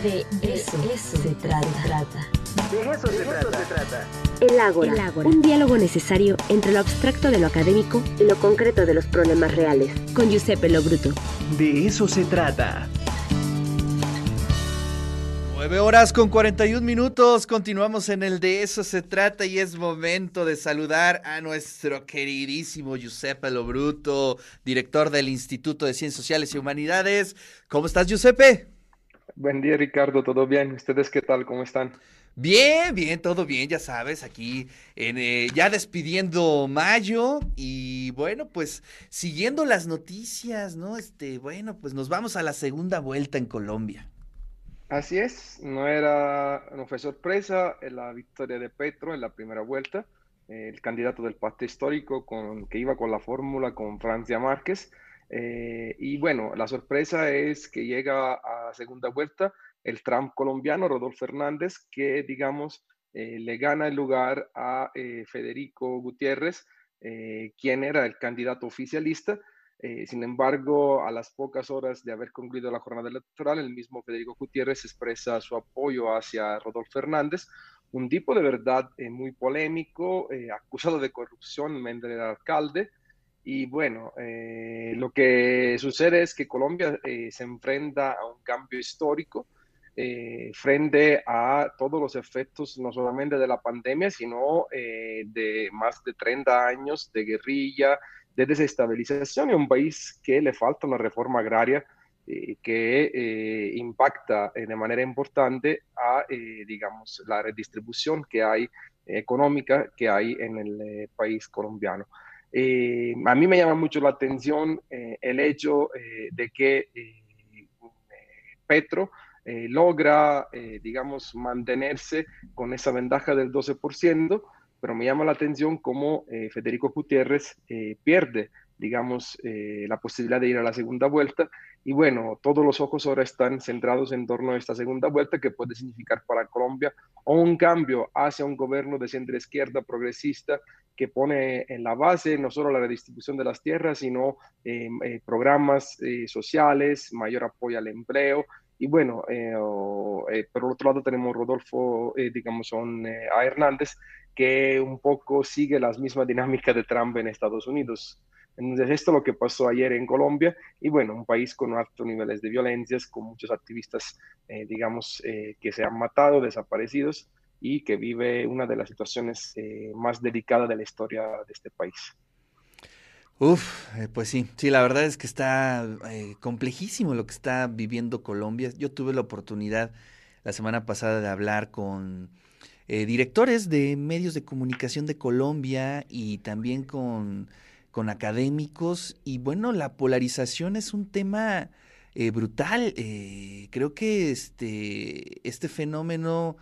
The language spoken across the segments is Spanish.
De eso, se trata. De eso, se, trata. El ágora, El un diálogo necesario entre lo abstracto de lo académico y lo concreto de los problemas reales. Con Giuseppe Lobruto. De eso se trata. 9 horas con 41 minutos, continuamos en el de eso se trata y es momento de saludar a nuestro queridísimo Giuseppe Lobruto, director del Instituto de Ciencias Sociales y Humanidades. ¿Cómo estás, Giuseppe? Buen día, Ricardo, ¿todo bien? ¿Ustedes qué tal? ¿Cómo están? Bien, bien, todo bien, ya sabes, aquí en, eh, ya despidiendo mayo y bueno, pues siguiendo las noticias, ¿no? Este, bueno, pues nos vamos a la segunda vuelta en Colombia. Así es, no era, no fue sorpresa la victoria de Petro en la primera vuelta, el candidato del pacto histórico con, que iba con la fórmula con Francia Márquez. Eh, y bueno, la sorpresa es que llega a segunda vuelta el Trump colombiano, Rodolfo Fernández, que digamos eh, le gana el lugar a eh, Federico Gutiérrez, quien era el candidato oficialista sin embargo, a las pocas horas de haber concluido la jornada electoral, el mismo Federico Gutiérrez expresa su apoyo hacia Rodolfo Fernández, un tipo de verdad muy polémico, acusado de corrupción, el alcalde. Y bueno, lo que sucede es que Colombia se enfrenta a un cambio histórico frente a todos los efectos, no solamente de la pandemia, sino de más de 30 años de guerrilla, de desestabilización y un país que le falta una reforma agraria eh, que eh, impacta eh, de manera importante a, digamos, la redistribución que hay económica que hay en el país colombiano. A mí me llama mucho la atención el hecho de que Petro logra, digamos, mantenerse con esa ventaja del 12%, pero me llama la atención cómo eh, Federico Gutiérrez eh, pierde, digamos, eh, la posibilidad de ir a la segunda vuelta. Y bueno, todos los ojos ahora están centrados en torno a esta segunda vuelta que puede significar para Colombia un cambio hacia un gobierno de centro izquierda progresista que pone en la base no solo la redistribución de las tierras, sino programas sociales, mayor apoyo al empleo, y bueno, por otro lado tenemos Rodolfo, digamos, a Hernández, que un poco sigue las mismas dinámicas de Trump en Estados Unidos. Entonces, esto es lo que pasó ayer en Colombia y bueno, un país con altos niveles de violencias, con muchos activistas, eh, digamos, eh, que se han matado, desaparecidos y que vive una de las situaciones eh, más delicadas de la historia de este país. Uf, pues sí, sí, la verdad es que está complejísimo lo que está viviendo Colombia. Yo tuve la oportunidad la semana pasada de hablar con directores de medios de comunicación de Colombia y también con, académicos. Y bueno, la polarización es un tema eh, brutal. Eh, creo que este, este fenómeno,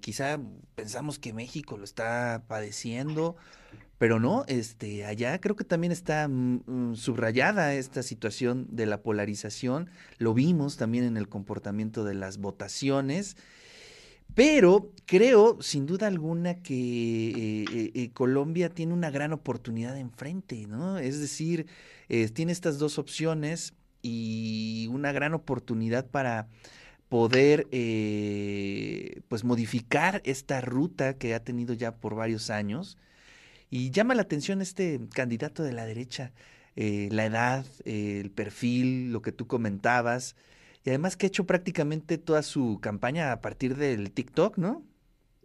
quizá pensamos que México lo está padeciendo, pero no, este, allá creo que también está mm, mm, subrayada esta situación de la polarización. Lo vimos también en el comportamiento de las votaciones. Pero creo, sin duda alguna, que eh, eh, eh, Colombia tiene una gran oportunidad enfrente, ¿no? Es decir, tiene estas dos opciones y una gran oportunidad para poder pues modificar esta ruta que ha tenido ya por varios años. Y llama la atención este candidato de la derecha, la edad, el perfil, lo que tú comentabas y además que ha hecho prácticamente toda su campaña a partir del TikTok, ¿no?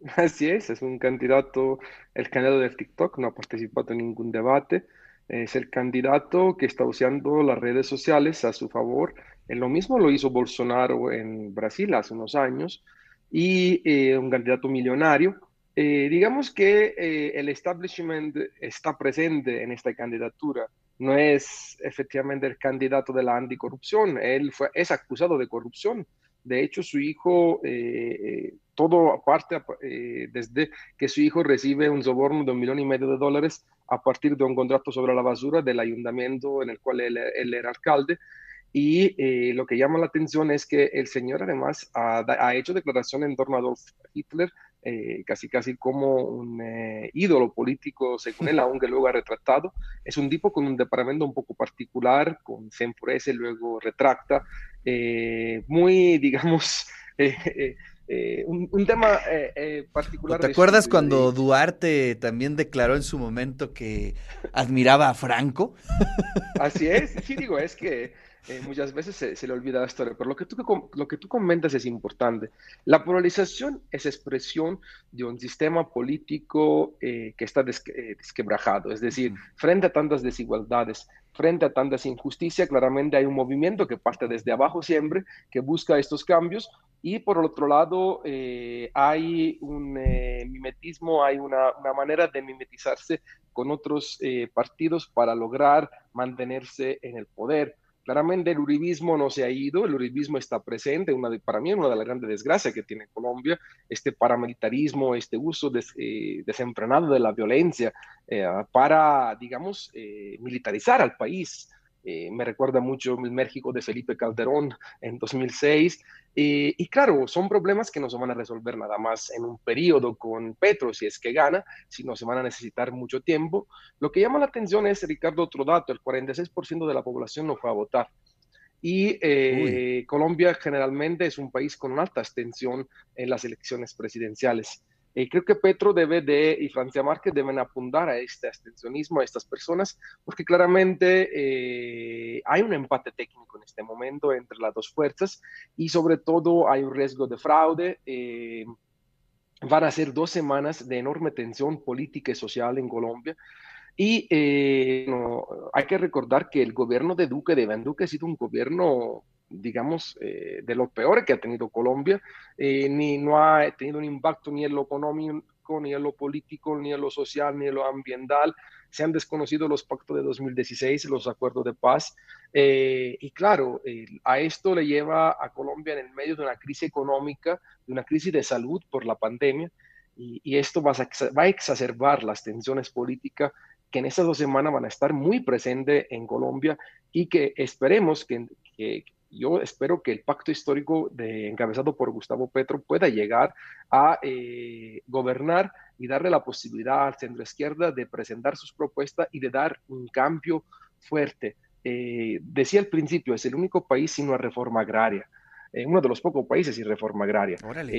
Así es, es un candidato, el candidato del TikTok, no ha participado en ningún debate, es el candidato que está usando las redes sociales a su favor. En lo mismo lo hizo Bolsonaro en Brasil hace unos años y eh, un candidato millonario. Eh, digamos que eh, el establishment está presente en esta candidatura no es efectivamente el candidato de la anticorrupción, él fue, es acusado de corrupción. De hecho, su hijo, eh, eh, todo aparte, eh, desde que su hijo recibe un soborno de un millón y medio de dólares a partir de un contrato sobre la basura del ayuntamiento en el cual él, era alcalde. Y lo que llama la atención es que el señor además ha hecho declaración en torno a Adolf Hitler eh, casi casi como un eh, ídolo político, según él, aunque luego ha retratado. Es un tipo con un departamento un poco particular, con se enfurece, luego retracta. muy, digamos, un, tema particular. ¿Te acuerdas cuando Duarte también declaró en su momento que admiraba a Franco? Así es, sí digo, es que eh, muchas veces se, le olvida la historia, pero lo que, tú, lo que tú comentas es importante. La polarización es expresión de un sistema político eh, que está eh, desquebrajado, es decir, frente a tantas desigualdades, frente a tantas injusticias, claramente hay un movimiento que parte desde abajo siempre, que busca estos cambios, y por el otro lado hay un mimetismo, hay una, una, manera de mimetizarse con otros partidos para lograr mantenerse en el poder. Claramente el uribismo no se ha ido, el uribismo está presente, una de, para mí una de las grandes desgracias que tiene Colombia, este paramilitarismo, este uso eh, desenfrenado de la violencia eh, para, digamos, eh, militarizar al país. Eh, me recuerda mucho el México de Felipe Calderón en 2006. Eh, y claro, son problemas que no se van a resolver nada más en un periodo con Petro, si es que gana, sino se van a necesitar mucho tiempo. Lo que llama la atención es, Ricardo, otro dato, el 46% de la población no fue a votar. Y eh, Colombia generalmente es un país con alta abstención en las elecciones presidenciales. Eh, creo que Petro debe de, y Francia Márquez deben apuntar a este abstencionismo, a estas personas, porque claramente eh, hay un empate técnico en este momento entre las dos fuerzas y sobre todo hay un riesgo de fraude. Eh, van a ser dos semanas de enorme tensión política y social en Colombia. Y hay que recordar que el gobierno de Duque, de Iván Duque, ha sido un gobierno digamos, eh, de lo peor que ha tenido Colombia, eh, ni no ha tenido un impacto ni en lo económico, ni en lo político, ni en lo social, ni en lo ambiental. Se han desconocido los pactos de 2016, los acuerdos de paz. Eh, y claro, a esto le lleva a Colombia en el medio de una crisis económica, de una crisis de salud por la pandemia. Y, esto va a, va a exacerbar las tensiones políticas que en estas dos semanas van a estar muy presentes en Colombia y que esperemos que, que, yo espero que el pacto histórico de, encabezado por Gustavo Petro pueda llegar a eh, gobernar y darle la posibilidad al centro izquierda de presentar sus propuestas y de dar un cambio fuerte. Eh, decía al principio, es el único país sin una reforma agraria. Eh, uno de los pocos países sin reforma agraria.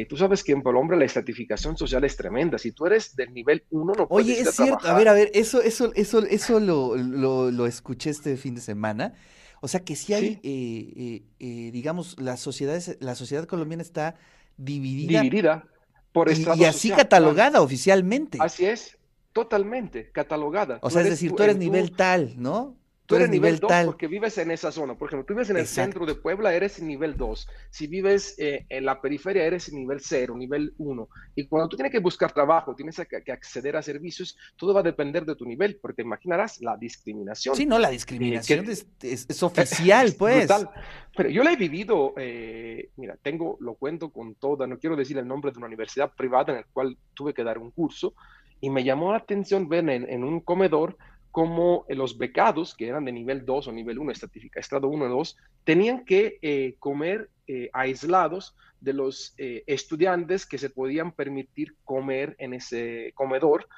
tú sabes que en Colombia la estratificación social es tremenda. Si tú eres del nivel 1, no puedes Oye, es cierto. A, ver, a ver, eso, eso, eso, eso lo, lo, lo escuché este fin de semana. O sea que si hay, eh, eh, eh, digamos, la sociedad, la sociedad colombiana está dividida. Dividida por y, y así catalogada oficialmente. Así es, totalmente catalogada. O sea, es decir, tú eres nivel tal, ¿no? Tú eres nivel 2 porque vives en esa zona. Por ejemplo, tú vives en el centro de Puebla, eres nivel 2. Si vives eh, en la periferia, eres nivel 0, nivel 1. Y cuando tú tienes que buscar trabajo, tienes que, acceder a servicios, todo va a depender de tu nivel, porque te imaginarás la discriminación. Sí, no, la discriminación es, es, oficial, pues. Pero yo la he vivido, eh, mira, tengo, lo cuento con toda, no quiero decir el nombre de una universidad privada en la cual tuve que dar un curso, y me llamó la atención ver en, en un comedor como eh, los becados, que eran de nivel 2 o nivel 1, estrado 1 o 2, tenían que eh, comer eh, aislados de los estudiantes que se podían permitir comer en ese comedor.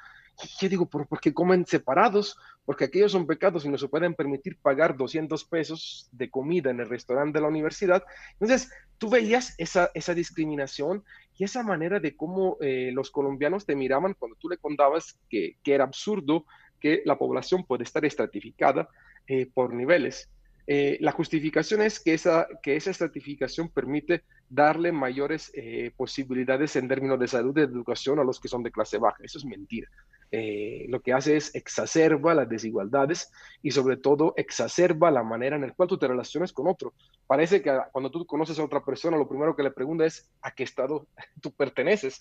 Y yo digo, ¿por, qué comen separados? Porque aquellos son becados y no se pueden permitir pagar 200 pesos de comida en el restaurante de la universidad. Entonces, tú veías esa, esa discriminación y esa manera de cómo los colombianos te miraban cuando tú le contabas que, que era absurdo que la población puede estar estratificada eh, por niveles. Eh, la justificación es que esa, que esa estratificación permite darle mayores eh, posibilidades en términos de salud y de educación a los que son de clase baja. Eso es mentira. lo que hace es exacerba las desigualdades y sobre todo exacerba la manera en la cual tú te relacionas con otro. Parece que cuando tú conoces a otra persona, lo primero que le pregunta es a qué estado tú perteneces.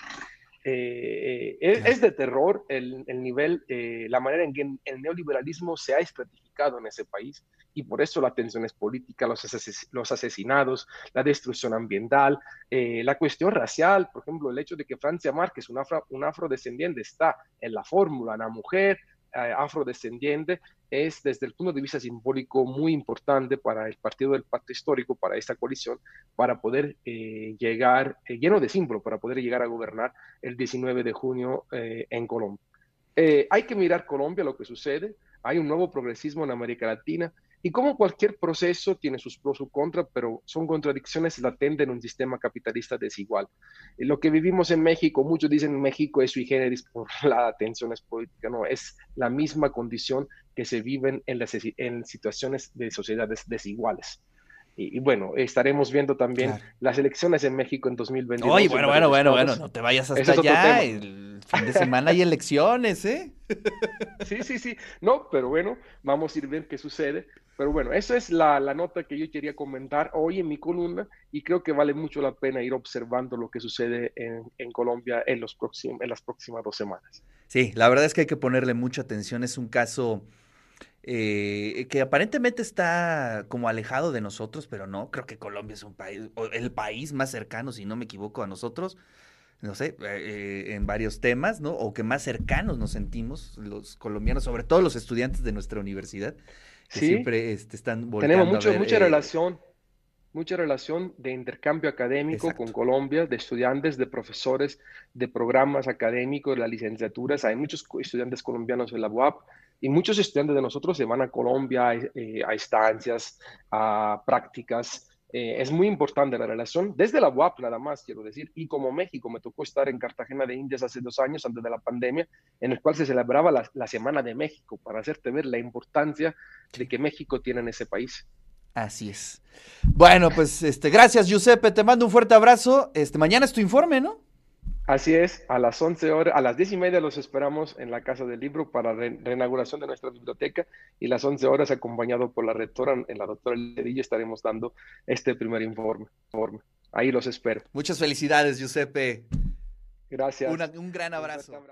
Eh, es, de terror el, nivel, eh, la manera en que el neoliberalismo se ha estratificado en ese país y por eso la tensión es política, los, los asesinados, la destrucción ambiental, eh, la cuestión racial, por ejemplo, el hecho de que Francia Márquez, un, un afrodescendiente, está en la fórmula, una mujer eh, afrodescendiente es desde el punto de vista simbólico muy importante para el partido del pacto histórico, para esta coalición, para poder eh, llegar, eh, lleno de símbolo, para poder llegar a gobernar el 19 de junio en Colombia. hay que mirar Colombia, lo que sucede. Hay un nuevo progresismo en América Latina Y como cualquier proceso tiene sus pros y contras, pero son contradicciones latentes en un sistema capitalista desigual. Y lo que vivimos en México, muchos dicen México es sui generis por la tensiones políticas, no, es la misma condición que se viven en, las, en situaciones de sociedades desiguales. Y, bueno, estaremos viendo también las elecciones en México en 2022. Oye, bueno, bueno, bueno, bueno, no te vayas hasta allá. El fin de semana hay elecciones, ¿eh? Sí, sí, sí. No, pero bueno, vamos a ir a ver qué sucede. Pero bueno, esa es la, la, nota que yo quería comentar hoy en mi columna y creo que vale mucho la pena ir observando lo que sucede en, en Colombia en, los próximos, en las próximas dos semanas. Sí, la verdad es que hay que ponerle mucha atención. Es un caso eh, que aparentemente está como alejado de nosotros, pero no, creo que Colombia es un país, el país más cercano, si no me equivoco, a nosotros, no sé, eh, en varios temas, ¿no? O que más cercanos nos sentimos los colombianos, sobre todo los estudiantes de nuestra universidad, que siempre este, están Tenemos mucho, mucha eh, relación, mucha relación de intercambio académico con Colombia, de estudiantes, de profesores, de programas académicos, de las licenciaturas. Hay muchos estudiantes colombianos en la UAP y muchos estudiantes de nosotros se van a Colombia eh, a estancias, a prácticas. Eh, es muy importante la relación, desde la UAP nada más, quiero decir, y como México, me tocó estar en Cartagena de Indias hace dos años, antes de la pandemia, en el cual se celebraba la, la Semana de México, para hacerte ver la importancia de que México tiene en ese país. Así es. Bueno, pues este, gracias, Giuseppe, te mando un fuerte abrazo. Este, mañana es tu informe, ¿no? Así es, a las 11 horas, a las 10 y media los esperamos en la Casa del Libro para la reinauguración de nuestra biblioteca y las 11 horas acompañado por la rectora, en la doctora Ledilla, estaremos dando este primer informe. Ahí los espero. Muchas felicidades, Giuseppe. Gracias. un gran abrazo.